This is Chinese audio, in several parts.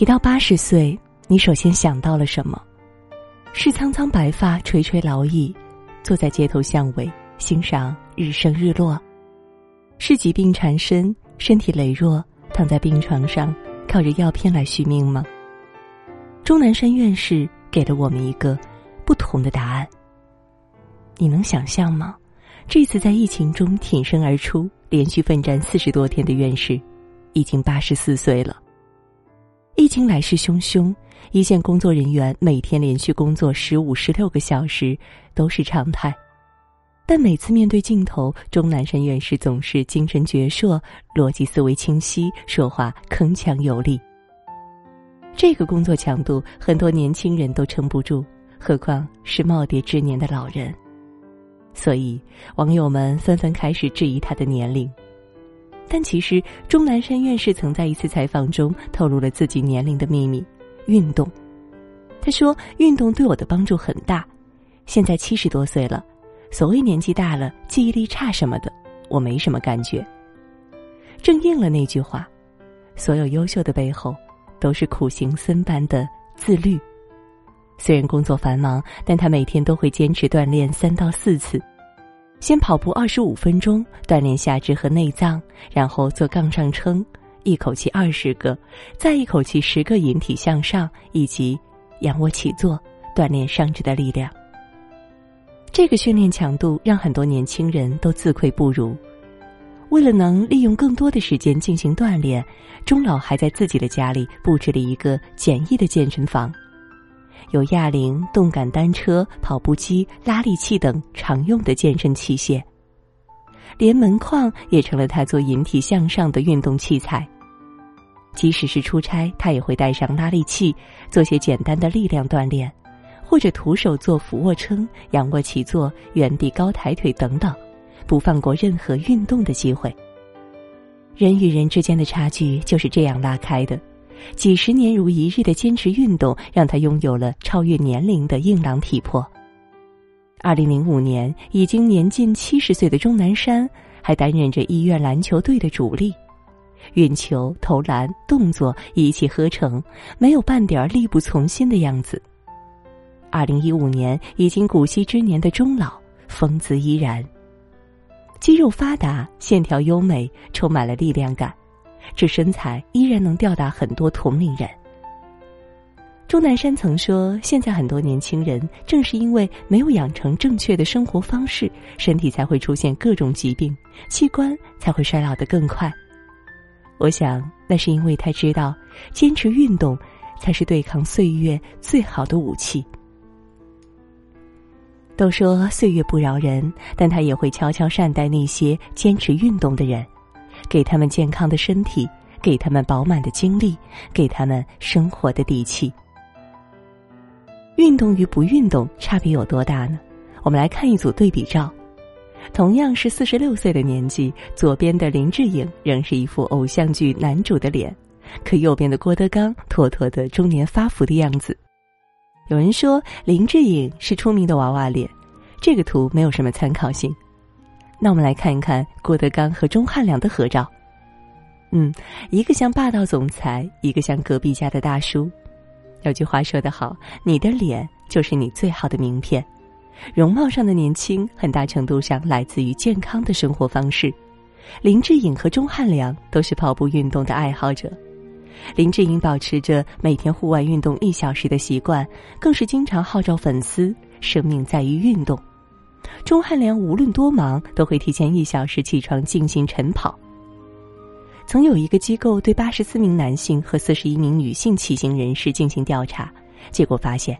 提到八十岁，你首先想到了什么？是苍苍白发垂垂老矣，坐在街头巷尾欣赏日升日落；是疾病缠身，身体羸弱，躺在病床上靠着药片来续命吗？钟南山院士给了我们一个不同的答案。你能想象吗？这次在疫情中挺身而出、连续奋战四十多天的院士，已经八十四岁了。疫情来势汹汹，一线工作人员每天连续工作十五、十六个小时都是常态，但每次面对镜头，钟南山院士总是精神矍铄、逻辑思维清晰，说话铿锵有力。这个工作强度，很多年轻人都撑不住，何况是耄耋之年的老人。所以，网友们纷纷开始质疑他的年龄。但其实，钟南山院士曾在一次采访中透露了自己年龄的秘密：运动。他说：“运动对我的帮助很大。现在七十多岁了，所谓年纪大了记忆力差什么的，我没什么感觉。”正应了那句话：“所有优秀的背后，都是苦行僧般的自律。”虽然工作繁忙，但他每天都会坚持锻炼三到四次。先跑步二十五分钟，锻炼下肢和内脏，然后做杠上撑，一口气二十个，再一口气十个引体向上，以及仰卧起坐，锻炼上肢的力量。这个训练强度让很多年轻人都自愧不如。为了能利用更多的时间进行锻炼，钟老还在自己的家里布置了一个简易的健身房。有哑铃、动感单车、跑步机、拉力器等常用的健身器械，连门框也成了他做引体向上的运动器材。即使是出差，他也会带上拉力器，做些简单的力量锻炼，或者徒手做俯卧撑、仰卧起坐、原地高抬腿等等，不放过任何运动的机会。人与人之间的差距就是这样拉开的。几十年如一日的坚持运动，让他拥有了超越年龄的硬朗体魄。二零零五年，已经年近七十岁的钟南山，还担任着医院篮球队的主力，运球、投篮动作一气呵成，没有半点力不从心的样子。二零一五年，已经古稀之年的钟老，风姿依然，肌肉发达，线条优美，充满了力量感。这身材依然能吊打很多同龄人。钟南山曾说：“现在很多年轻人正是因为没有养成正确的生活方式，身体才会出现各种疾病，器官才会衰老的更快。”我想，那是因为他知道，坚持运动才是对抗岁月最好的武器。都说岁月不饶人，但他也会悄悄善待那些坚持运动的人。给他们健康的身体，给他们饱满的精力，给他们生活的底气。运动与不运动差别有多大呢？我们来看一组对比照，同样是四十六岁的年纪，左边的林志颖仍是一副偶像剧男主的脸，可右边的郭德纲妥妥的中年发福的样子。有人说林志颖是出名的娃娃脸，这个图没有什么参考性。那我们来看一看郭德纲和钟汉良的合照，嗯，一个像霸道总裁，一个像隔壁家的大叔。有句话说得好，你的脸就是你最好的名片。容貌上的年轻，很大程度上来自于健康的生活方式。林志颖和钟汉良都是跑步运动的爱好者。林志颖保持着每天户外运动一小时的习惯，更是经常号召粉丝：生命在于运动。钟汉良无论多忙，都会提前一小时起床进行晨跑。曾有一个机构对八十四名男性和四十一名女性骑行人士进行调查，结果发现，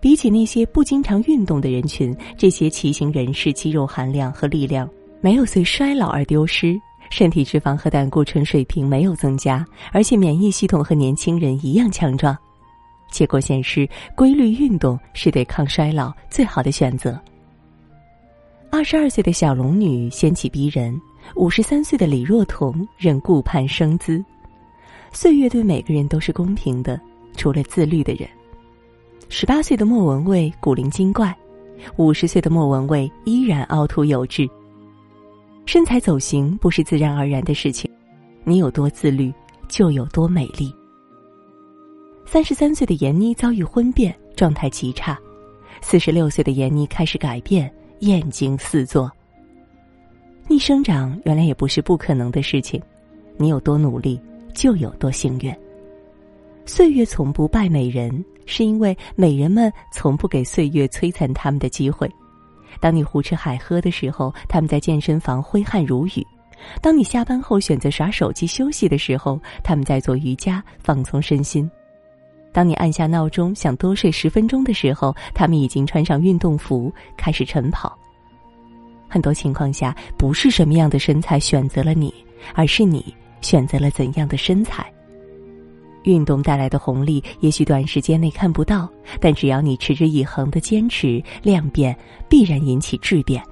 比起那些不经常运动的人群，这些骑行人士肌肉含量和力量没有随衰老而丢失，身体脂肪和胆固醇水平没有增加，而且免疫系统和年轻人一样强壮。结果显示，规律运动是对抗衰老最好的选择。二十二岁的小龙女仙气逼人，五十三岁的李若彤仍顾盼生姿。岁月对每个人都是公平的，除了自律的人。十八岁的莫文蔚古灵精怪，五十岁的莫文蔚依然凹凸有致。身材走形不是自然而然的事情，你有多自律，就有多美丽。三十三岁的闫妮遭遇婚变，状态极差；四十六岁的闫妮开始改变，艳惊四座。逆生长原来也不是不可能的事情，你有多努力，就有多幸运。岁月从不败美人，是因为美人们从不给岁月摧残他们的机会。当你胡吃海喝的时候，他们在健身房挥汗如雨；当你下班后选择耍手机休息的时候，他们在做瑜伽放松身心；当你按下闹钟想多睡十分钟的时候，他们已经穿上运动服开始晨跑。很多情况下，不是什么样的身材选择了你，而是你选择了怎样的身材。运动带来的红利，也许短时间内看不到，但只要你持之以恒的坚持，量变必然引起质变。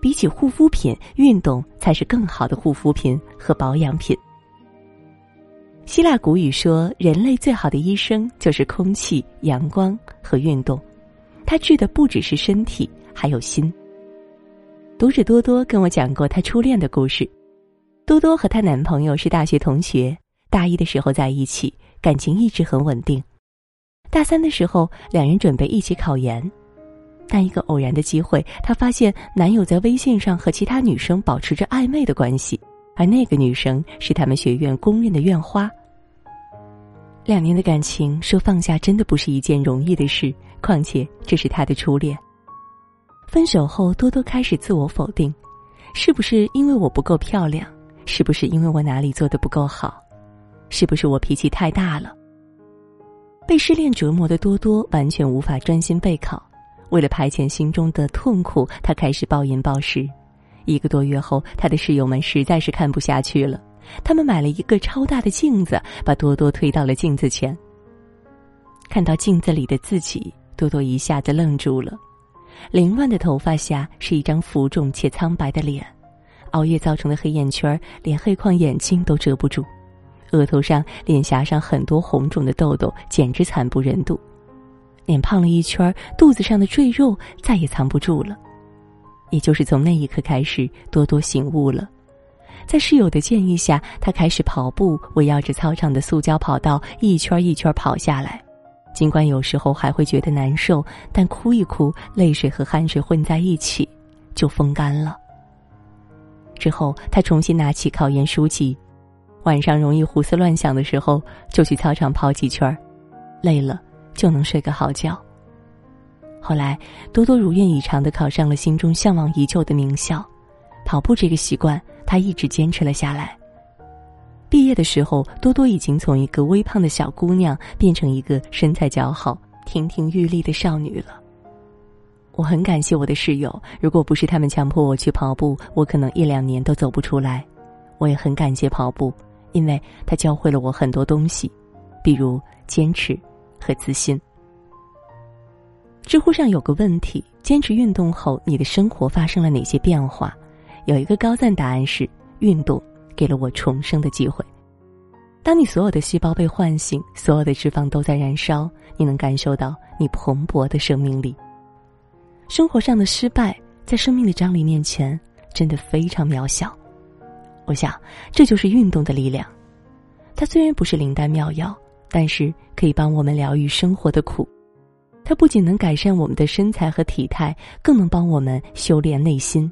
比起护肤品，运动才是更好的护肤品和保养品。希腊古语说：“人类最好的医生就是空气、阳光和运动。”他治的不只是身体，还有心。读者多多跟我讲过她初恋的故事。多多和她男朋友是大学同学。大一的时候在一起，感情一直很稳定。大三的时候，两人准备一起考研，但一个偶然的机会，她发现男友在微信上和其他女生保持着暧昧的关系，而那个女生是他们学院公认的院花。两年的感情说放下真的不是一件容易的事，况且这是他的初恋。分手后，多多开始自我否定：是不是因为我不够漂亮？是不是因为我哪里做的不够好？是不是我脾气太大了？被失恋折磨的多多完全无法专心备考，为了排遣心中的痛苦，他开始暴饮暴食。一个多月后，他的室友们实在是看不下去了，他们买了一个超大的镜子，把多多推到了镜子前。看到镜子里的自己，多多一下子愣住了。凌乱的头发下是一张浮肿且苍白的脸，熬夜造成的黑眼圈连黑框眼镜都遮不住。额头上、脸颊上很多红肿的痘痘，简直惨不忍睹。脸胖了一圈，肚子上的赘肉再也藏不住了。也就是从那一刻开始，多多醒悟了。在室友的建议下，他开始跑步，围绕着操场的塑胶跑道一圈一圈跑下来。尽管有时候还会觉得难受，但哭一哭，泪水和汗水混在一起，就风干了。之后，他重新拿起考研书籍。晚上容易胡思乱想的时候，就去操场跑几圈，累了就能睡个好觉。后来，多多如愿以偿的考上了心中向往已久的名校。跑步这个习惯，他一直坚持了下来。毕业的时候，多多已经从一个微胖的小姑娘变成一个身材姣好、亭亭玉立的少女了。我很感谢我的室友，如果不是他们强迫我去跑步，我可能一两年都走不出来。我也很感谢跑步。因为他教会了我很多东西，比如坚持和自信。知乎上有个问题：坚持运动后，你的生活发生了哪些变化？有一个高赞答案是：运动给了我重生的机会。当你所有的细胞被唤醒，所有的脂肪都在燃烧，你能感受到你蓬勃的生命力。生活上的失败，在生命的张力面前，真的非常渺小。我想，这就是运动的力量。它虽然不是灵丹妙药，但是可以帮我们疗愈生活的苦。它不仅能改善我们的身材和体态，更能帮我们修炼内心。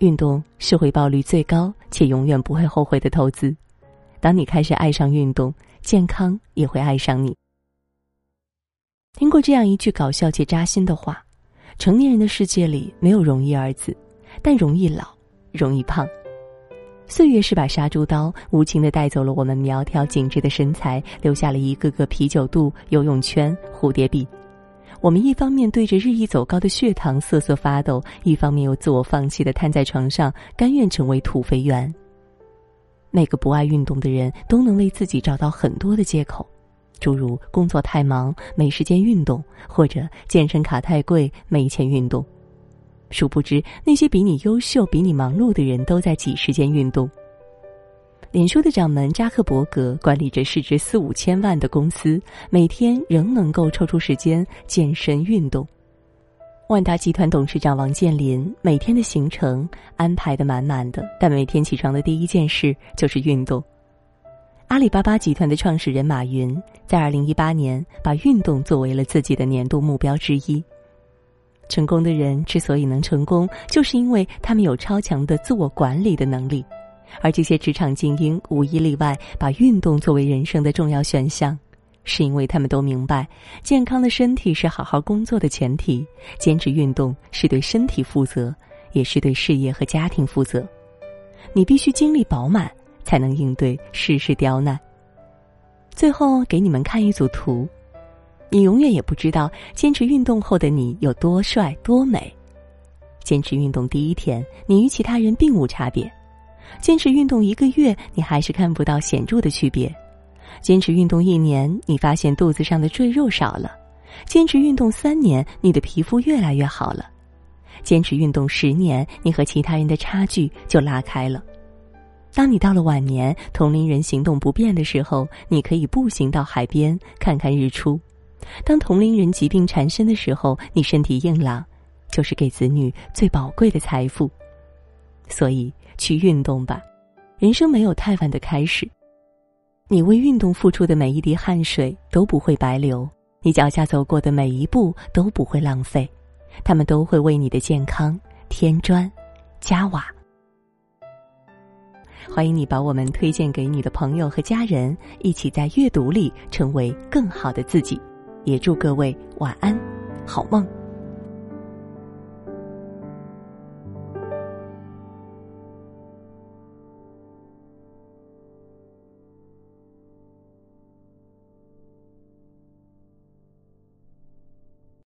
运动是回报率最高且永远不会后悔的投资。当你开始爱上运动，健康也会爱上你。听过这样一句搞笑且扎心的话：成年人的世界里没有容易二字，但容易老，容易胖。岁月是把杀猪刀，无情的带走了我们苗条紧致的身材，留下了一个个啤酒肚、游泳圈、蝴蝶臂。我们一方面对着日益走高的血糖瑟瑟发抖，一方面又自我放弃的瘫在床上，甘愿成为土肥圆。每个不爱运动的人都能为自己找到很多的借口，诸如工作太忙没时间运动，或者健身卡太贵没钱运动。殊不知，那些比你优秀、比你忙碌的人都在挤时间运动。脸书的掌门扎克伯格管理着市值四五千万的公司，每天仍能够抽出时间健身运动。万达集团董事长王健林每天的行程安排的满满的，但每天起床的第一件事就是运动。阿里巴巴集团的创始人马云在二零一八年把运动作为了自己的年度目标之一。成功的人之所以能成功，就是因为他们有超强的自我管理的能力，而这些职场精英无一例外把运动作为人生的重要选项，是因为他们都明白，健康的身体是好好工作的前提，坚持运动是对身体负责，也是对事业和家庭负责。你必须精力饱满。才能应对世事刁难。最后给你们看一组图，你永远也不知道坚持运动后的你有多帅多美。坚持运动第一天，你与其他人并无差别；坚持运动一个月，你还是看不到显著的区别；坚持运动一年，你发现肚子上的赘肉少了；坚持运动三年，你的皮肤越来越好了；坚持运动十年，你和其他人的差距就拉开了。当你到了晚年，同龄人行动不便的时候，你可以步行到海边看看日出；当同龄人疾病缠身的时候，你身体硬朗，就是给子女最宝贵的财富。所以，去运动吧，人生没有太晚的开始。你为运动付出的每一滴汗水都不会白流，你脚下走过的每一步都不会浪费，他们都会为你的健康添砖加瓦。欢迎你把我们推荐给你的朋友和家人，一起在阅读里成为更好的自己。也祝各位晚安，好梦。